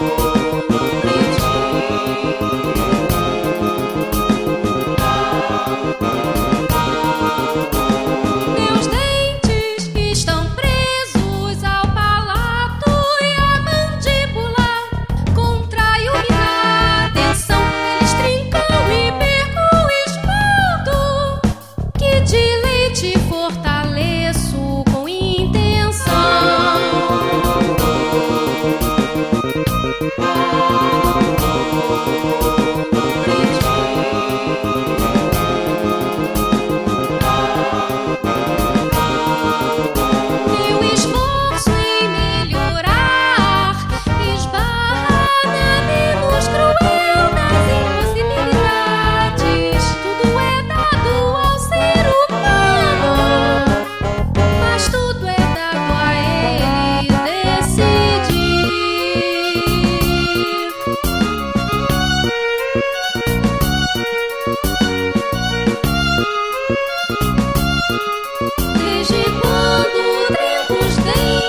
Meus Meu